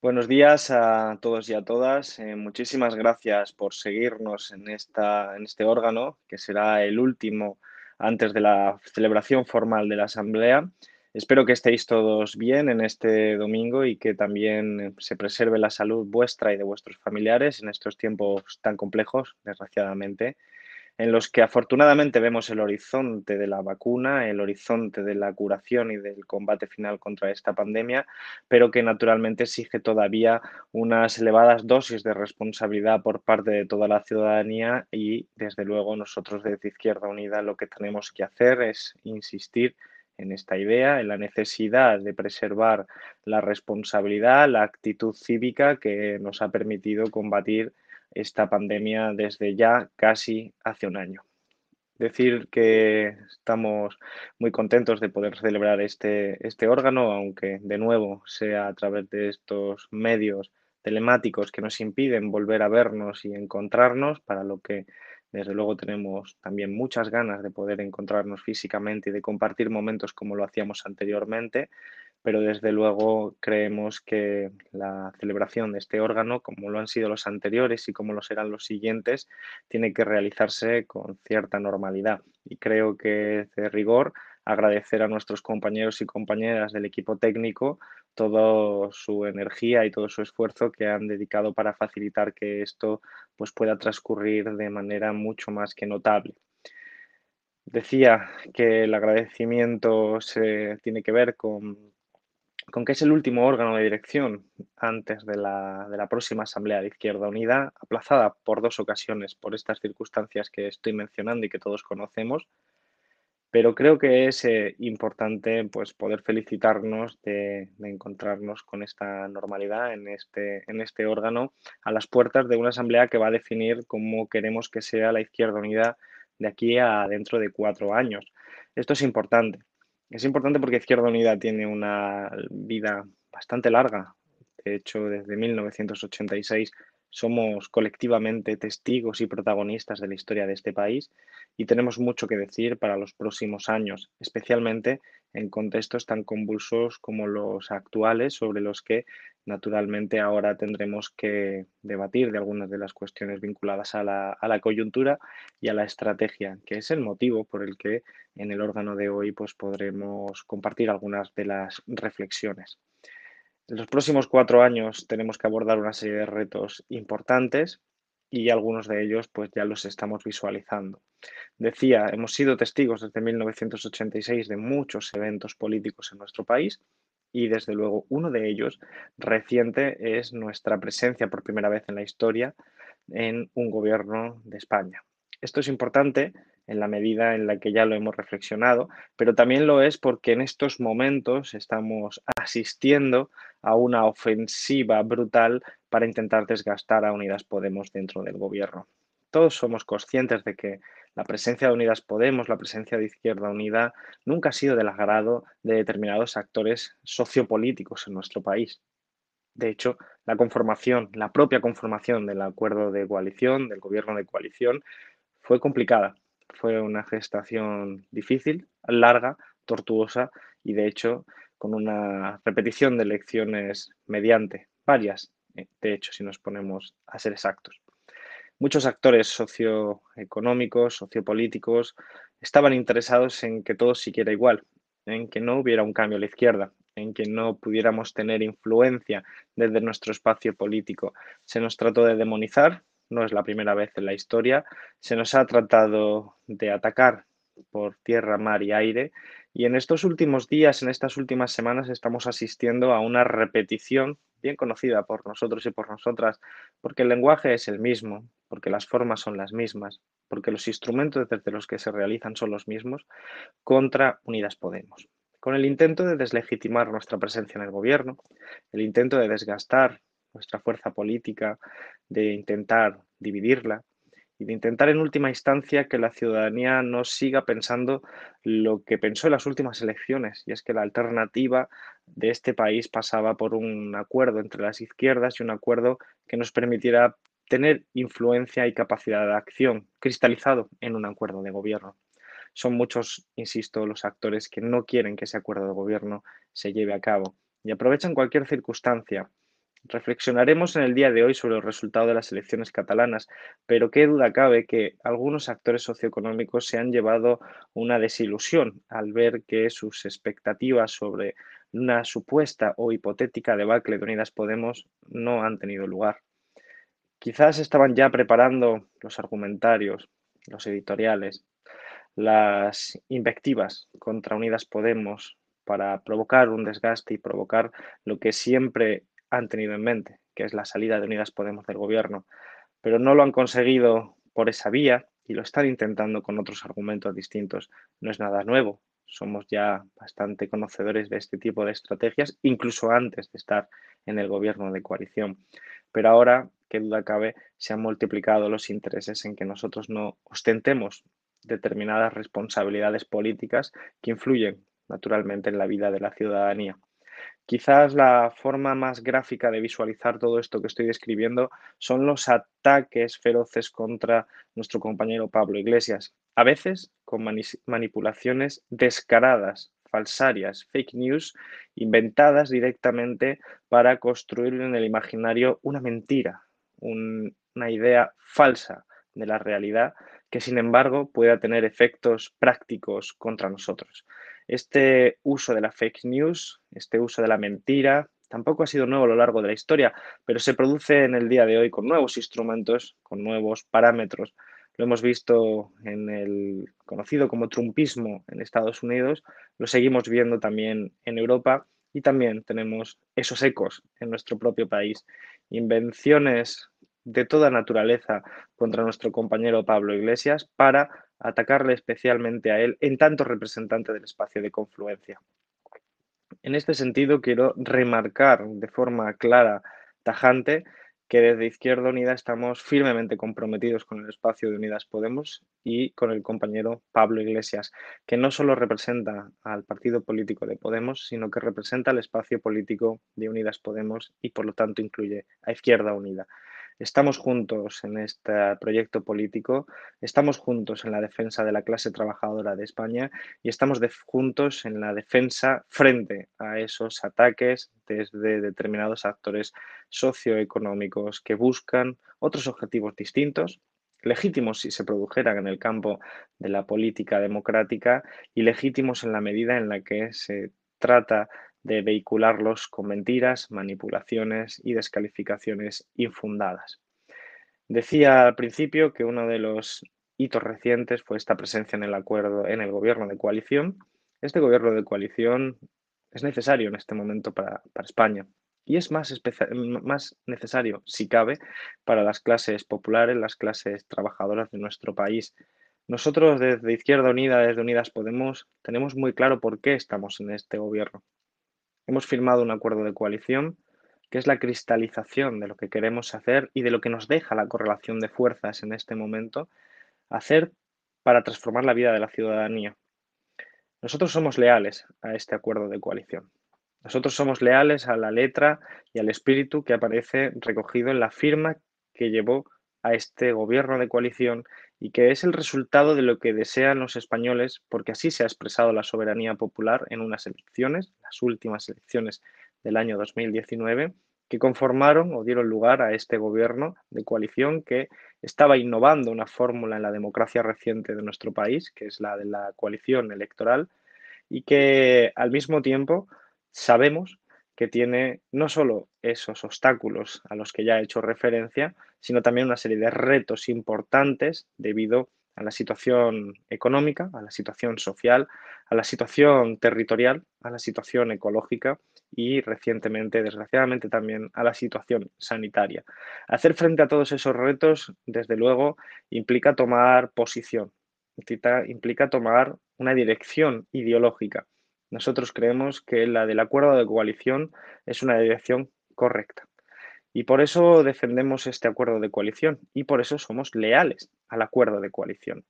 Buenos días a todos y a todas. Eh, muchísimas gracias por seguirnos en esta, en este órgano, que será el último antes de la celebración formal de la Asamblea. Espero que estéis todos bien en este domingo y que también se preserve la salud vuestra y de vuestros familiares en estos tiempos tan complejos, desgraciadamente en los que afortunadamente vemos el horizonte de la vacuna, el horizonte de la curación y del combate final contra esta pandemia, pero que naturalmente exige todavía unas elevadas dosis de responsabilidad por parte de toda la ciudadanía y desde luego nosotros desde Izquierda Unida lo que tenemos que hacer es insistir en esta idea, en la necesidad de preservar la responsabilidad, la actitud cívica que nos ha permitido combatir esta pandemia desde ya casi hace un año. Decir que estamos muy contentos de poder celebrar este, este órgano, aunque de nuevo sea a través de estos medios telemáticos que nos impiden volver a vernos y encontrarnos, para lo que desde luego tenemos también muchas ganas de poder encontrarnos físicamente y de compartir momentos como lo hacíamos anteriormente pero desde luego creemos que la celebración de este órgano, como lo han sido los anteriores y como lo serán los siguientes, tiene que realizarse con cierta normalidad. Y creo que es de rigor agradecer a nuestros compañeros y compañeras del equipo técnico toda su energía y todo su esfuerzo que han dedicado para facilitar que esto pues, pueda transcurrir de manera mucho más que notable. Decía que el agradecimiento se tiene que ver con con que es el último órgano de dirección antes de la, próxima Asamblea de Izquierda Unida, aplazada por dos ocasiones por estas circunstancias que estoy mencionando y que todos conocemos, pero creo que es eh, importante pues, poder felicitarnos de, de, encontrarnos con esta normalidad en este, en este órgano a las puertas de una Asamblea que va a definir cómo queremos que sea la Izquierda Unida de aquí a dentro de cuatro años. Esto es importante es importante porque Izquierda Unida tiene una vida bastante larga. De hecho, desde 1986 somos colectivamente testigos y protagonistas de la historia de este país y tenemos mucho que decir para los próximos años, especialmente en contextos tan convulsos como los actuales, sobre los que naturalmente ahora tendremos que debatir de algunas de las cuestiones vinculadas a la, a la coyuntura y a la estrategia, que es el motivo por el que en el órgano de hoy pues, podremos compartir algunas de las reflexiones. En los próximos cuatro años tenemos que abordar una serie de retos importantes y algunos de ellos pues ya los estamos visualizando. Decía, hemos sido testigos desde 1986 de muchos eventos políticos en nuestro país y desde luego uno de ellos reciente es nuestra presencia por primera vez en la historia en un gobierno de España. Esto es importante en la medida en la que ya lo hemos reflexionado, pero también lo es porque en estos momentos estamos asistiendo a una ofensiva brutal para intentar desgastar a Unidas Podemos dentro del gobierno. Todos somos conscientes de que la presencia de Unidas Podemos, la presencia de Izquierda Unida, nunca ha sido del agrado de determinados actores sociopolíticos en nuestro país. De hecho, la conformación, la propia conformación del acuerdo de coalición, del gobierno de coalición, fue complicada fue una gestación difícil, larga, tortuosa y de hecho con una repetición de elecciones mediante varias, eh, de hecho, si nos ponemos a ser exactos. Muchos actores socioeconómicos, sociopolíticos, estaban interesados en que todo siguiera igual, en que no hubiera un cambio a la izquierda, en que no pudiéramos tener influencia desde nuestro espacio político. Se nos trató de demonizar, no es la primera vez en la historia. Se nos ha tratado de atacar por tierra, mar y aire. Y en estos últimos días, en estas últimas semanas, estamos asistiendo a una repetición bien conocida por nosotros y por nosotras, porque el lenguaje es el mismo, porque las formas son las mismas, porque los instrumentos desde los que se realizan son los mismos, contra Unidas Podemos. Con el intento de deslegitimar nuestra presencia en el gobierno, el intento de desgastar nuestra fuerza política, de intentar dividirla y de intentar en última instancia que la ciudadanía no siga pensando lo que pensó en las últimas elecciones, y es que la alternativa de este país pasaba por un acuerdo entre las izquierdas y un acuerdo que nos permitiera tener influencia y capacidad de acción cristalizado en un acuerdo de gobierno. Son muchos, insisto, los actores que no quieren que ese acuerdo de gobierno se lleve a cabo y aprovechan cualquier circunstancia Reflexionaremos en el día de hoy sobre el resultado de las elecciones catalanas, pero qué duda cabe que algunos actores socioeconómicos se han llevado una desilusión al ver que sus expectativas sobre una supuesta o hipotética debacle de Unidas Podemos no han tenido lugar. Quizás estaban ya preparando los argumentarios, los editoriales, las invectivas contra Unidas Podemos para provocar un desgaste y provocar lo que siempre han tenido en mente, que es la salida de Unidas Podemos del gobierno, pero no lo han conseguido por esa vía y lo están intentando con otros argumentos distintos. No es nada nuevo, somos ya bastante conocedores de este tipo de estrategias, incluso antes de estar en el gobierno de coalición. Pero ahora, qué duda cabe, se han multiplicado los intereses en que nosotros no ostentemos determinadas responsabilidades políticas que influyen naturalmente en la vida de la ciudadanía. Quizás la forma más gráfica de visualizar todo esto que estoy describiendo son los ataques feroces contra nuestro compañero Pablo Iglesias, a veces con manipulaciones descaradas, falsarias, fake news, inventadas directamente para construir en el imaginario una mentira, una idea falsa de la realidad que sin embargo pueda tener efectos prácticos contra nosotros. Este uso de la fake news, este uso de la mentira, tampoco ha sido nuevo a lo largo de la historia, pero se produce en el día de hoy con nuevos instrumentos, con nuevos parámetros. Lo hemos visto en el conocido como trumpismo en Estados Unidos, lo seguimos viendo también en Europa y también tenemos esos ecos en nuestro propio país. Invenciones de toda naturaleza contra nuestro compañero Pablo Iglesias para atacarle especialmente a él en tanto representante del espacio de confluencia. En este sentido, quiero remarcar de forma clara, tajante, que desde Izquierda Unida estamos firmemente comprometidos con el espacio de Unidas Podemos y con el compañero Pablo Iglesias, que no solo representa al partido político de Podemos, sino que representa el espacio político de Unidas Podemos y por lo tanto incluye a Izquierda Unida. Estamos juntos en este proyecto político, estamos juntos en la defensa de la clase trabajadora de España y estamos juntos en la defensa frente a esos ataques desde determinados actores socioeconómicos que buscan otros objetivos distintos legítimos si se produjeran en el campo de la política democrática y legítimos en la medida en la que se trata de vehicularlos con mentiras, manipulaciones y descalificaciones infundadas. Decía al principio que uno de los hitos recientes fue esta presencia en el acuerdo, en el gobierno de coalición. Este gobierno de coalición es necesario en este momento para, España y es más, más necesario, si cabe, para las clases populares, las clases trabajadoras de nuestro país. Nosotros desde Izquierda Unida, desde Unidas Podemos, tenemos muy claro por qué estamos en este gobierno. Hemos firmado un acuerdo de coalición que es la cristalización de lo que queremos hacer y de lo que nos deja la correlación de fuerzas en este momento, hacer para transformar la vida de la ciudadanía. Nosotros somos leales a este acuerdo de coalición. Nosotros somos leales a la letra y al espíritu que aparece recogido en la firma que llevó a este gobierno de coalición y que es el resultado de lo que desean los españoles, porque así se ha expresado la soberanía popular en unas elecciones, las últimas elecciones del año 2019, que conformaron o dieron lugar a este gobierno de coalición que estaba innovando una fórmula en la democracia reciente de nuestro país, que es la de la coalición electoral, y que al mismo tiempo sabemos que tiene no solo esos obstáculos a los que ya he hecho referencia, sino también una serie de retos importantes debido a la situación económica, a la situación social, a la situación territorial, a la situación ecológica y recientemente, desgraciadamente, también a la situación sanitaria. Hacer frente a todos esos retos, desde luego, implica tomar posición, implica tomar una dirección ideológica nosotros creemos que la del acuerdo de coalición es una dirección correcta. Y por eso defendemos este acuerdo de coalición y por eso somos leales al acuerdo de coalición.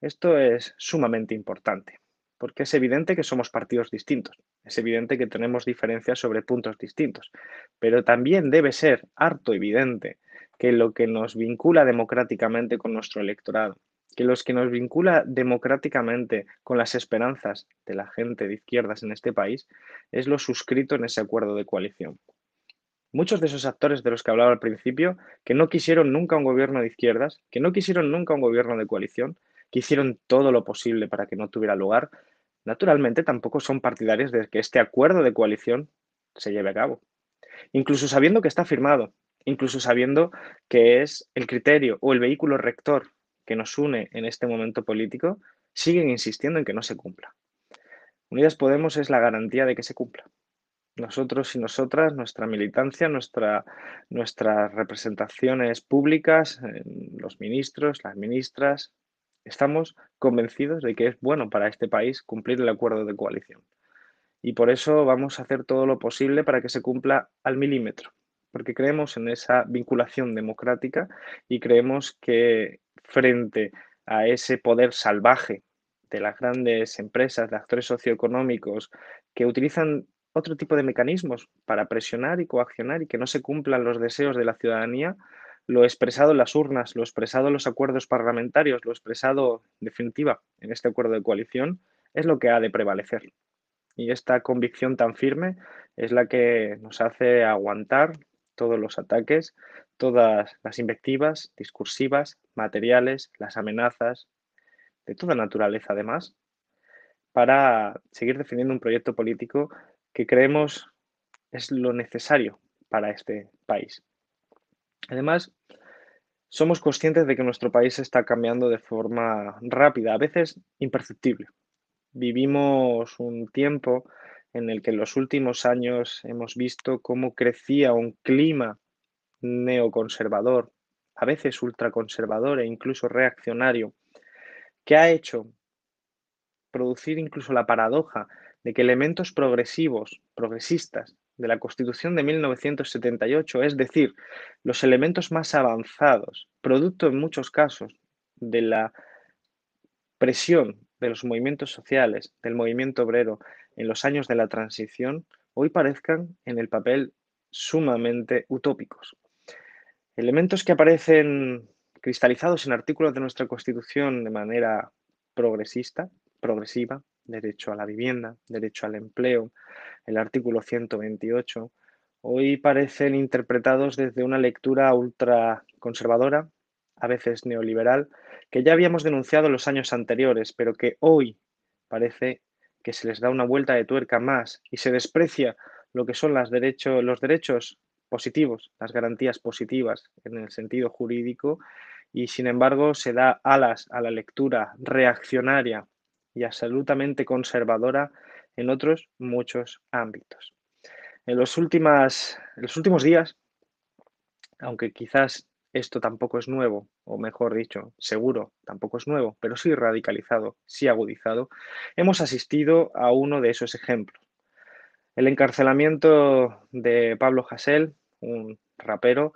Esto es sumamente importante, porque es evidente que somos partidos distintos, es evidente que tenemos diferencias sobre puntos distintos, pero también debe ser harto evidente que lo que nos vincula democráticamente con nuestro electorado, que los que nos vincula democráticamente con las esperanzas de la gente de izquierdas en este país es lo suscrito en ese acuerdo de coalición. Muchos de esos actores de los que hablaba al principio, que no quisieron nunca un gobierno de izquierdas, que no quisieron nunca un gobierno de coalición, que hicieron todo lo posible para que no tuviera lugar, naturalmente tampoco son partidarios de que este acuerdo de coalición se lleve a cabo. Incluso sabiendo que está firmado, incluso sabiendo que es el criterio o el vehículo rector que nos une en este momento político, siguen insistiendo en que no se cumpla. Unidas Podemos es la garantía de que se cumpla. Nosotros y nosotras, nuestra militancia, nuestra, nuestras representaciones públicas, los ministros, las ministras, estamos convencidos de que es bueno para este país cumplir el acuerdo de coalición. Y por eso vamos a hacer todo lo posible para que se cumpla al milímetro, porque creemos en esa vinculación democrática y creemos que frente a ese poder salvaje de las grandes empresas, de actores socioeconómicos que utilizan otro tipo de mecanismos para presionar y coaccionar y que no se cumplan los deseos de la ciudadanía, lo expresado en las urnas, lo expresado en los acuerdos parlamentarios, lo expresado en definitiva en este acuerdo de coalición, es lo que ha de prevalecer. Y esta convicción tan firme es la que nos hace aguantar todos los ataques, todas las invectivas discursivas, materiales, las amenazas, de toda naturaleza además, para seguir defendiendo un proyecto político que creemos es lo necesario para este país. Además, somos conscientes de que nuestro país está cambiando de forma rápida, a veces imperceptible. Vivimos un tiempo en el que en los últimos años hemos visto cómo crecía un clima neoconservador, a veces ultraconservador e incluso reaccionario, que ha hecho producir incluso la paradoja de que elementos progresivos, progresistas de la Constitución de 1978, es decir, los elementos más avanzados, producto en muchos casos de la presión de los movimientos sociales, del movimiento obrero en los años de la transición, hoy parezcan en el papel sumamente utópicos. Elementos que aparecen cristalizados en artículos de nuestra Constitución de manera progresista, progresiva, derecho a la vivienda, derecho al empleo, el artículo 128, hoy parecen interpretados desde una lectura ultraconservadora, a veces neoliberal, que ya habíamos denunciado en los años anteriores, pero que hoy parece que se les da una vuelta de tuerca más y se desprecia lo que son los derechos positivos, las garantías positivas en el sentido jurídico, y sin embargo se da alas a la lectura reaccionaria y absolutamente conservadora en otros muchos ámbitos. En los, últimas, en los últimos días, aunque quizás esto tampoco es nuevo, o mejor dicho, seguro tampoco es nuevo, pero sí radicalizado, sí agudizado, hemos asistido a uno de esos ejemplos. El encarcelamiento de Pablo Hasél, un rapero,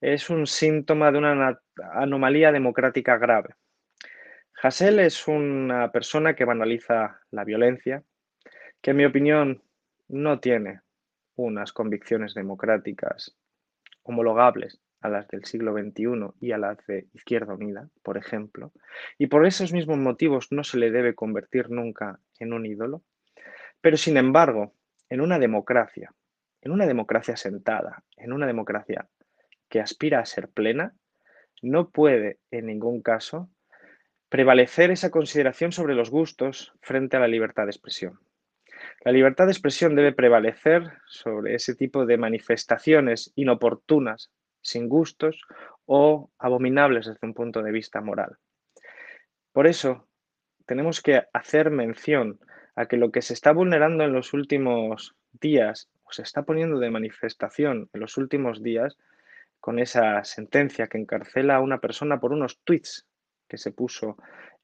es un síntoma de una anomalía democrática grave. Hassel es una persona que banaliza la violencia, que en mi opinión no tiene unas convicciones democráticas homologables a las del siglo XXI y a las de Izquierda Unida, por ejemplo, y por esos mismos motivos no se le debe convertir nunca en un ídolo. Pero sin embargo, en una democracia, en una democracia sentada, en una democracia que aspira a ser plena, no puede en ningún caso prevalecer esa consideración sobre los gustos frente a la libertad de expresión. La libertad de expresión debe prevalecer sobre ese tipo de manifestaciones inoportunas, sin gustos o abominables desde un punto de vista moral. Por eso, tenemos que hacer mención a que lo que se está vulnerando en los últimos días o se está poniendo de manifestación en los últimos días con esa sentencia que encarcela a una persona por unos tweets que se puso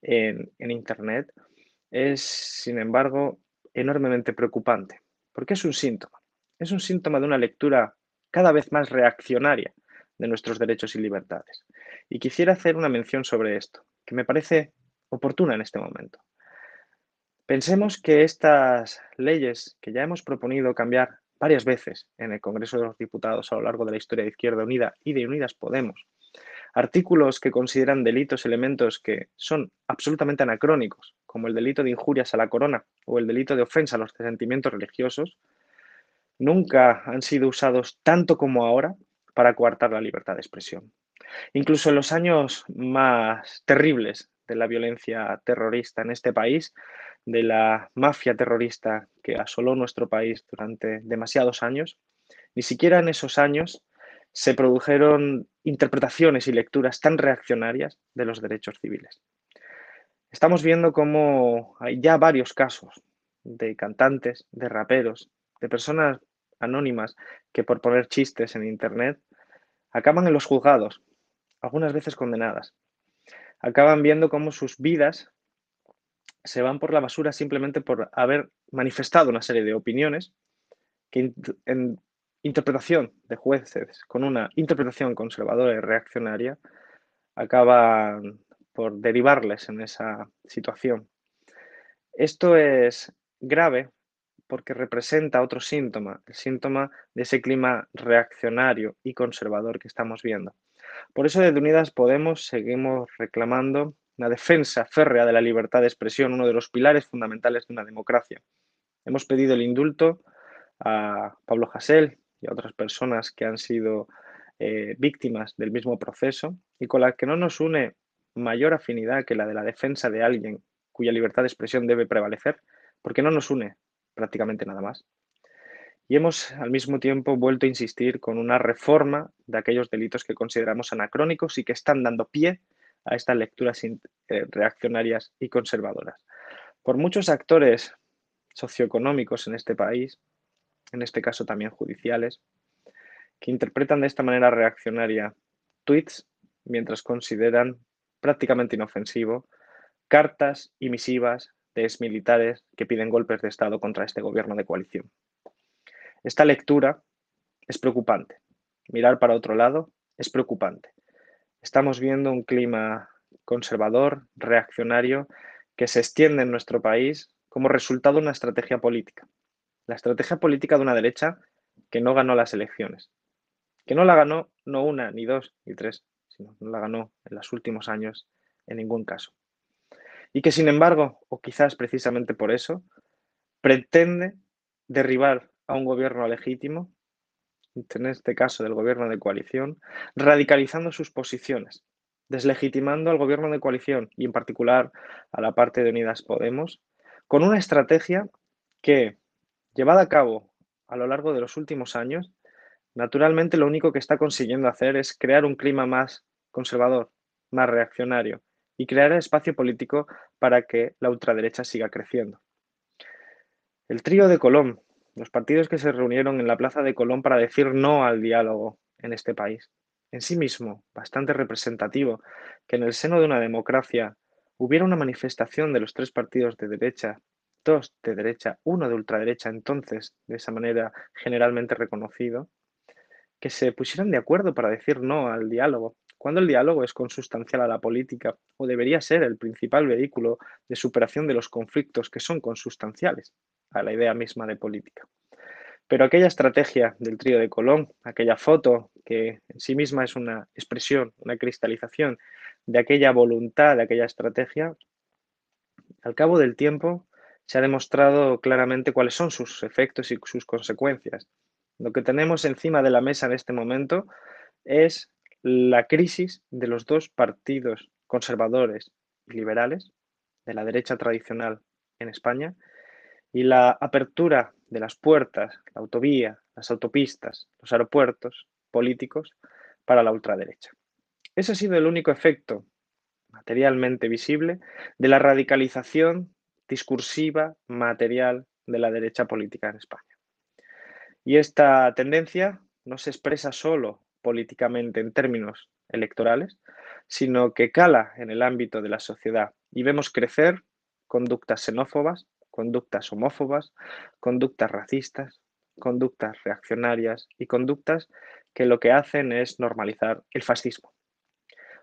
en, Internet es, sin embargo, enormemente preocupante, porque es un síntoma. Es un síntoma de una lectura cada vez más reaccionaria de nuestros derechos y libertades. Y quisiera hacer una mención sobre esto, que me parece oportuna en este momento. Pensemos que estas leyes que ya hemos proponido cambiar varias veces en el Congreso de los Diputados a lo largo de la historia de Izquierda Unida y de Unidas Podemos, artículos que consideran delitos elementos que son absolutamente anacrónicos, como el delito de injurias a la corona o el delito de ofensa a los sentimientos religiosos, nunca han sido usados tanto como ahora para coartar la libertad de expresión. Incluso en los años más terribles de la violencia terrorista en este país, de la mafia terrorista que asoló nuestro país durante demasiados años, ni siquiera en esos años se produjeron interpretaciones y lecturas tan reaccionarias de los derechos civiles. Estamos viendo cómo hay ya varios casos de cantantes, de raperos, de personas anónimas que por poner chistes en Internet acaban en los juzgados, algunas veces condenadas. Acaban viendo cómo sus vidas se van por la basura simplemente por haber manifestado una serie de opiniones que en interpretación de jueces con una interpretación conservadora y reaccionaria acaban por derivarles en esa situación. Esto es grave porque representa otro síntoma, el síntoma de ese clima reaccionario y conservador que estamos viendo. Por eso desde Unidas Podemos seguimos reclamando la defensa férrea de la libertad de expresión, uno de los pilares fundamentales de una democracia. Hemos pedido el indulto a Pablo Hasél y a otras personas que han sido eh, víctimas del mismo proceso y con la que no nos une mayor afinidad que la de la defensa de alguien cuya libertad de expresión debe prevalecer, porque no nos une prácticamente nada más. Y hemos al mismo tiempo vuelto a insistir con una reforma de aquellos delitos que consideramos anacrónicos y que están dando pie a estas lecturas eh, reaccionarias y conservadoras. Por muchos actores socioeconómicos en este país, en este caso también judiciales, que interpretan de esta manera reaccionaria tweets mientras consideran prácticamente inofensivo cartas y misivas de exmilitares que piden golpes de Estado contra este gobierno de coalición. Esta lectura es preocupante. Mirar para otro lado es preocupante. Estamos viendo un clima conservador, reaccionario, que se extiende en nuestro país como resultado de una estrategia política la estrategia política de una derecha que no ganó las elecciones, que no la ganó no una, ni dos, ni tres, sino no la ganó en los últimos años en ningún caso. Y que sin embargo, o quizás precisamente por eso, pretende derribar a un gobierno legítimo, en este caso del gobierno de coalición, radicalizando sus posiciones, deslegitimando al gobierno de coalición y en particular a la parte de Unidas Podemos, con una estrategia que Llevada a cabo a lo largo de los últimos años, naturalmente lo único que está consiguiendo hacer es crear un clima más conservador, más reaccionario y crear espacio político para que la ultraderecha siga creciendo. El trío de Colón, los partidos que se reunieron en la plaza de Colón para decir no al diálogo en este país, en sí mismo bastante representativo que en el seno de una democracia hubiera una manifestación de los tres partidos de derecha dos de derecha, uno de ultraderecha, entonces, de esa manera generalmente reconocido, que se pusieran de acuerdo para decir no al diálogo, cuando el diálogo es consustancial a la política o debería ser el principal vehículo de superación de los conflictos que son consustanciales a la idea misma de política. Pero aquella estrategia del trío de Colón, aquella foto que en sí misma es una expresión, una cristalización de aquella voluntad, de aquella estrategia, al cabo del tiempo se ha demostrado claramente cuáles son sus efectos y sus consecuencias. Lo que tenemos encima de la mesa en este momento es la crisis de los dos partidos conservadores y liberales de la derecha tradicional en España y la apertura de las puertas, la autovía, las autopistas, los aeropuertos políticos para la ultraderecha. Ese ha sido el único efecto materialmente visible de la radicalización discursiva, material de la derecha política en España. Y esta tendencia no se expresa solo políticamente en términos electorales, sino que cala en el ámbito de la sociedad y vemos crecer conductas xenófobas, conductas homófobas, conductas racistas, conductas reaccionarias y conductas que lo que hacen es normalizar el fascismo.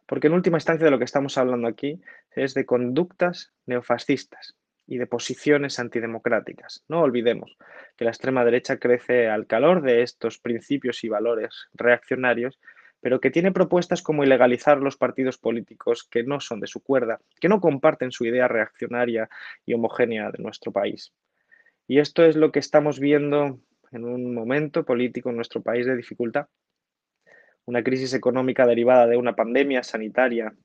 Porque en última instancia de lo que estamos hablando aquí es de conductas neofascistas, y de posiciones antidemocráticas. No olvidemos que la extrema derecha crece al calor de estos principios y valores reaccionarios, pero que tiene propuestas como ilegalizar los partidos políticos que no son de su cuerda, que no comparten su idea reaccionaria y homogénea de nuestro país. Y esto es lo que estamos viendo en un momento político en nuestro país de dificultad. Una crisis económica derivada de una pandemia sanitaria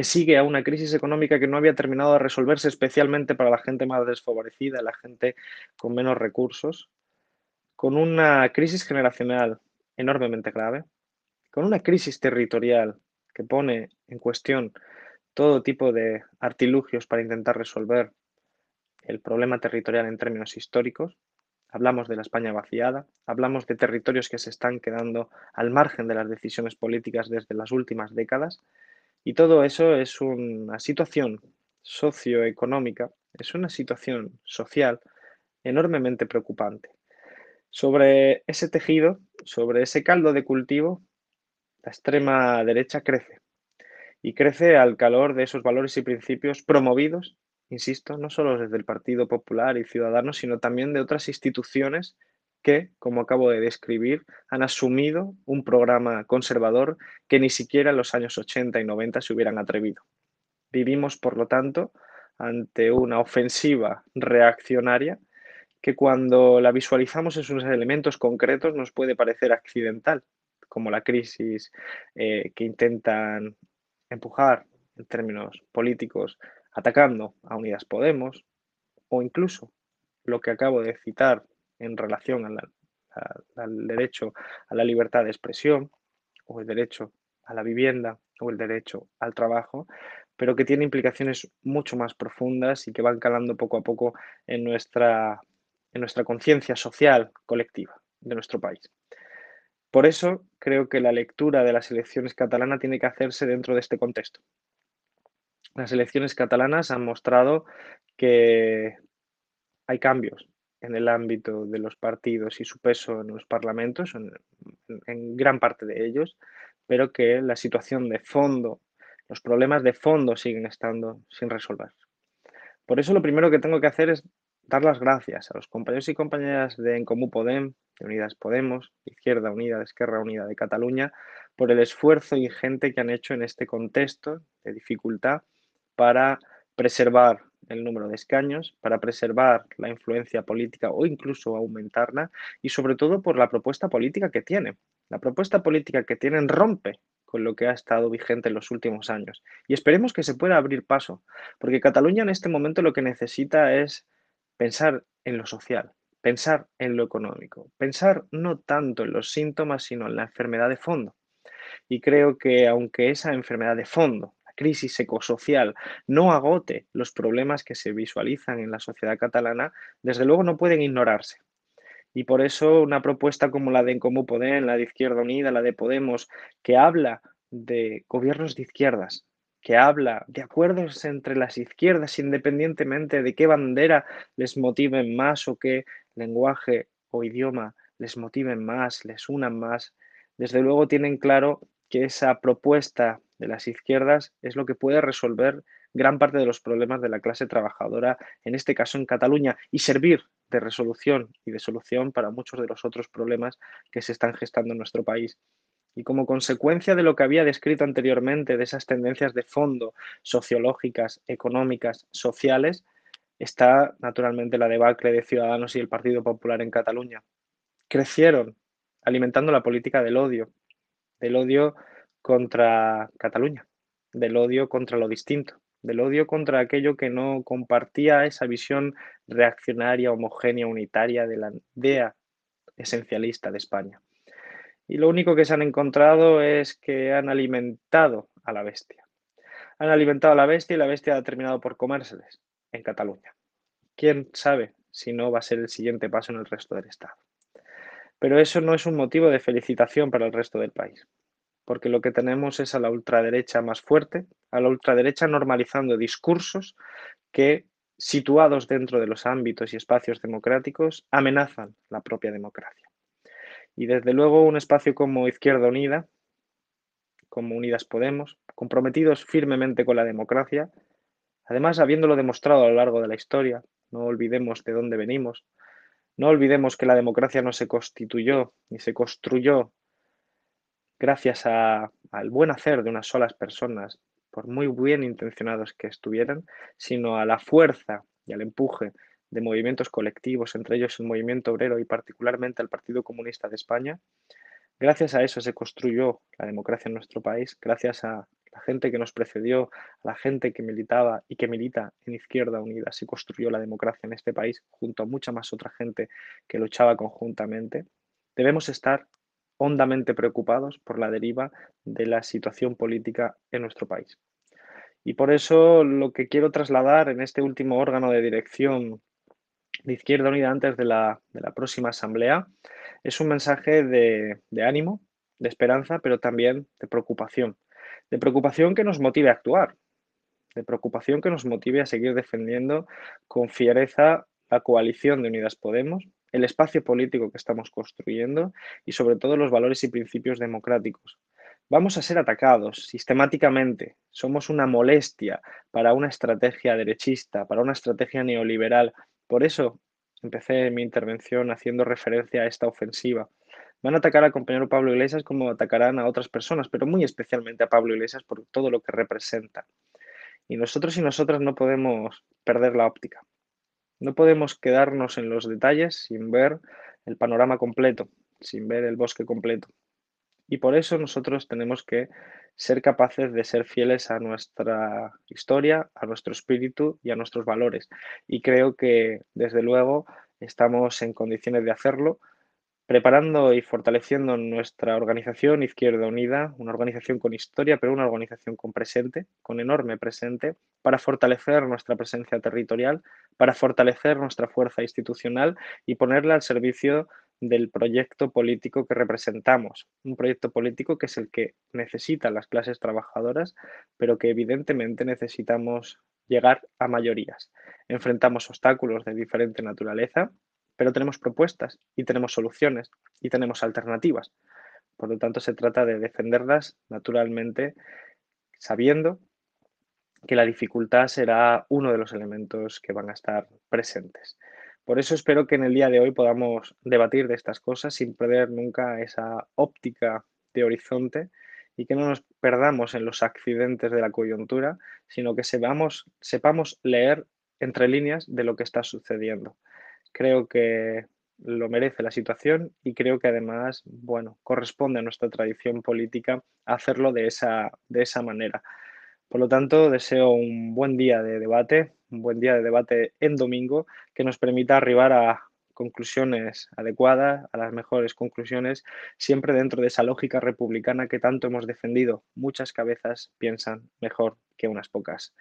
que sigue a una crisis económica que no había terminado de resolverse especialmente para la gente más desfavorecida, la gente con menos recursos, con una crisis generacional enormemente grave, con una crisis territorial que pone en cuestión todo tipo de artilugios para intentar resolver el problema territorial en términos históricos. Hablamos de la España vaciada, hablamos de territorios que se están quedando al margen de las decisiones políticas desde las últimas décadas y todo eso es una situación socioeconómica, es una situación social enormemente preocupante. Sobre ese tejido, sobre ese caldo de cultivo, la extrema derecha crece y crece al calor de esos valores y principios promovidos, insisto, no solo desde el Partido Popular y Ciudadanos, sino también de otras instituciones que, como acabo de describir, han asumido un programa conservador que ni siquiera en los años 80 y 90 se hubieran atrevido. Vivimos, por lo tanto, ante una ofensiva reaccionaria que cuando la visualizamos en sus elementos concretos nos puede parecer accidental, como la crisis eh, que intentan empujar en términos políticos atacando a Unidas Podemos o incluso lo que acabo de citar en relación al derecho a la libertad de expresión o el derecho a la vivienda o el derecho al trabajo, pero que tiene implicaciones mucho más profundas y que van calando poco a poco en nuestra, en nuestra conciencia social colectiva de nuestro país. Por eso creo que la lectura de las elecciones catalanas tiene que hacerse dentro de este contexto. Las elecciones catalanas han mostrado que hay cambios en el ámbito de los partidos y su peso en los parlamentos, en, gran parte de ellos, pero que la situación de fondo, los problemas de fondo siguen estando sin resolver. Por eso lo primero que tengo que hacer es dar las gracias a los compañeros y compañeras de En Comú Podem, de Unidas Podemos, Izquierda Unida, de Esquerra Unida de Cataluña, por el esfuerzo ingente que han hecho en este contexto de dificultad para preservar el número de escaños, para preservar la influencia política o incluso aumentarla y sobre todo por la propuesta política que tienen. La propuesta política que tienen rompe con lo que ha estado vigente en los últimos años y esperemos que se pueda abrir paso, porque Cataluña en este momento lo que necesita es pensar en lo social, pensar en lo económico, pensar no tanto en los síntomas, sino en la enfermedad de fondo. Y creo que aunque esa enfermedad de fondo, crisis ecosocial, no agote los problemas que se visualizan en la sociedad catalana, desde luego no pueden ignorarse. Y por eso una propuesta como la de En Comú la de Izquierda Unida, la de Podemos, que habla de gobiernos de izquierdas, que habla de acuerdos entre las izquierdas independientemente de qué bandera les motiven más o qué lenguaje o idioma les motiven más, les unan más. Desde luego tienen claro que esa propuesta de las izquierdas es lo que puede resolver gran parte de los problemas de la clase trabajadora, en este caso en Cataluña, y servir de resolución y de solución para muchos de los otros problemas que se están gestando en nuestro país. Y como consecuencia de lo que había descrito anteriormente, de esas tendencias de fondo sociológicas, económicas, sociales, está naturalmente la debacle de Ciudadanos y el Partido Popular en Cataluña. Crecieron alimentando la política del odio, del odio contra Cataluña, del odio contra lo distinto, del odio contra aquello que no compartía esa visión reaccionaria, homogénea, unitaria de la idea esencialista de España. Y lo único que se han encontrado es que han alimentado a la bestia. Han alimentado a la bestia y la bestia ha terminado por comérseles en Cataluña. ¿Quién sabe si no va a ser el siguiente paso en el resto del Estado? Pero eso no es un motivo de felicitación para el resto del país, porque lo que tenemos es a la ultraderecha más fuerte, a la ultraderecha normalizando discursos que, situados dentro de los ámbitos y espacios democráticos, amenazan la propia democracia. Y desde luego un espacio como Izquierda Unida, como Unidas Podemos, comprometidos firmemente con la democracia, además habiéndolo demostrado a lo largo de la historia, no olvidemos de dónde venimos, no olvidemos que la democracia no se constituyó ni se construyó gracias al buen hacer de unas solas personas, por muy bien intencionados que estuvieran, sino a la fuerza y al empuje de movimientos colectivos, entre ellos el movimiento obrero y particularmente al Partido Comunista de España. Gracias a eso se construyó la democracia en nuestro país, gracias a la gente que nos precedió, a la gente que militaba y que milita en Izquierda Unida, se construyó la democracia en este país junto a mucha más otra gente que luchaba conjuntamente. Debemos estar hondamente preocupados por la deriva de la situación política en nuestro país. Y por eso lo que quiero trasladar en este último órgano de dirección de Izquierda Unida antes de la, próxima asamblea es un mensaje de, de ánimo, de esperanza, pero también de preocupación. De preocupación que nos motive a actuar, de preocupación que nos motive a seguir defendiendo con fiereza la coalición de Unidas Podemos, el espacio político que estamos construyendo y sobre todo los valores y principios democráticos. Vamos a ser atacados sistemáticamente. Somos una molestia para una estrategia derechista, para una estrategia neoliberal. Por eso empecé mi intervención haciendo referencia a esta ofensiva. Van a atacar al compañero Pablo Iglesias como atacarán a otras personas, pero muy especialmente a Pablo Iglesias por todo lo que representa. Y nosotros y nosotras no podemos perder la óptica. No podemos quedarnos en los detalles sin ver el panorama completo, sin ver el bosque completo. Y por eso nosotros tenemos que ser capaces de ser fieles a nuestra historia, a nuestro espíritu y a nuestros valores. Y creo que, desde luego, estamos en condiciones de hacerlo, preparando y fortaleciendo nuestra organización Izquierda Unida, una organización con historia, pero una organización con presente, con enorme presente, para fortalecer nuestra presencia territorial, para fortalecer nuestra fuerza institucional y ponerla al servicio del proyecto político que representamos. Un proyecto político que es el que necesitan las clases trabajadoras, pero que evidentemente necesitamos llegar a mayorías. Enfrentamos obstáculos de diferente naturaleza, pero tenemos propuestas y tenemos soluciones y tenemos alternativas. Por lo tanto, se trata de defenderlas naturalmente sabiendo que la dificultad será uno de los elementos que van a estar presentes. Por eso espero que en el día de hoy podamos debatir de estas cosas sin perder nunca esa óptica de horizonte y que no nos perdamos en los accidentes de la coyuntura, sino que sepamos, sepamos leer entre líneas de lo que está sucediendo. Creo que lo merece la situación y creo que además, bueno, corresponde a nuestra tradición política hacerlo de esa, de esa manera. Por lo tanto, deseo un buen día de debate, un buen día de debate en domingo que nos permita arribar a conclusiones adecuadas, a las mejores conclusiones, siempre dentro de esa lógica republicana que tanto hemos defendido. Muchas cabezas piensan mejor que unas pocas.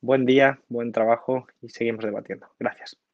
Buen día, buen trabajo y seguimos debatiendo. Gracias.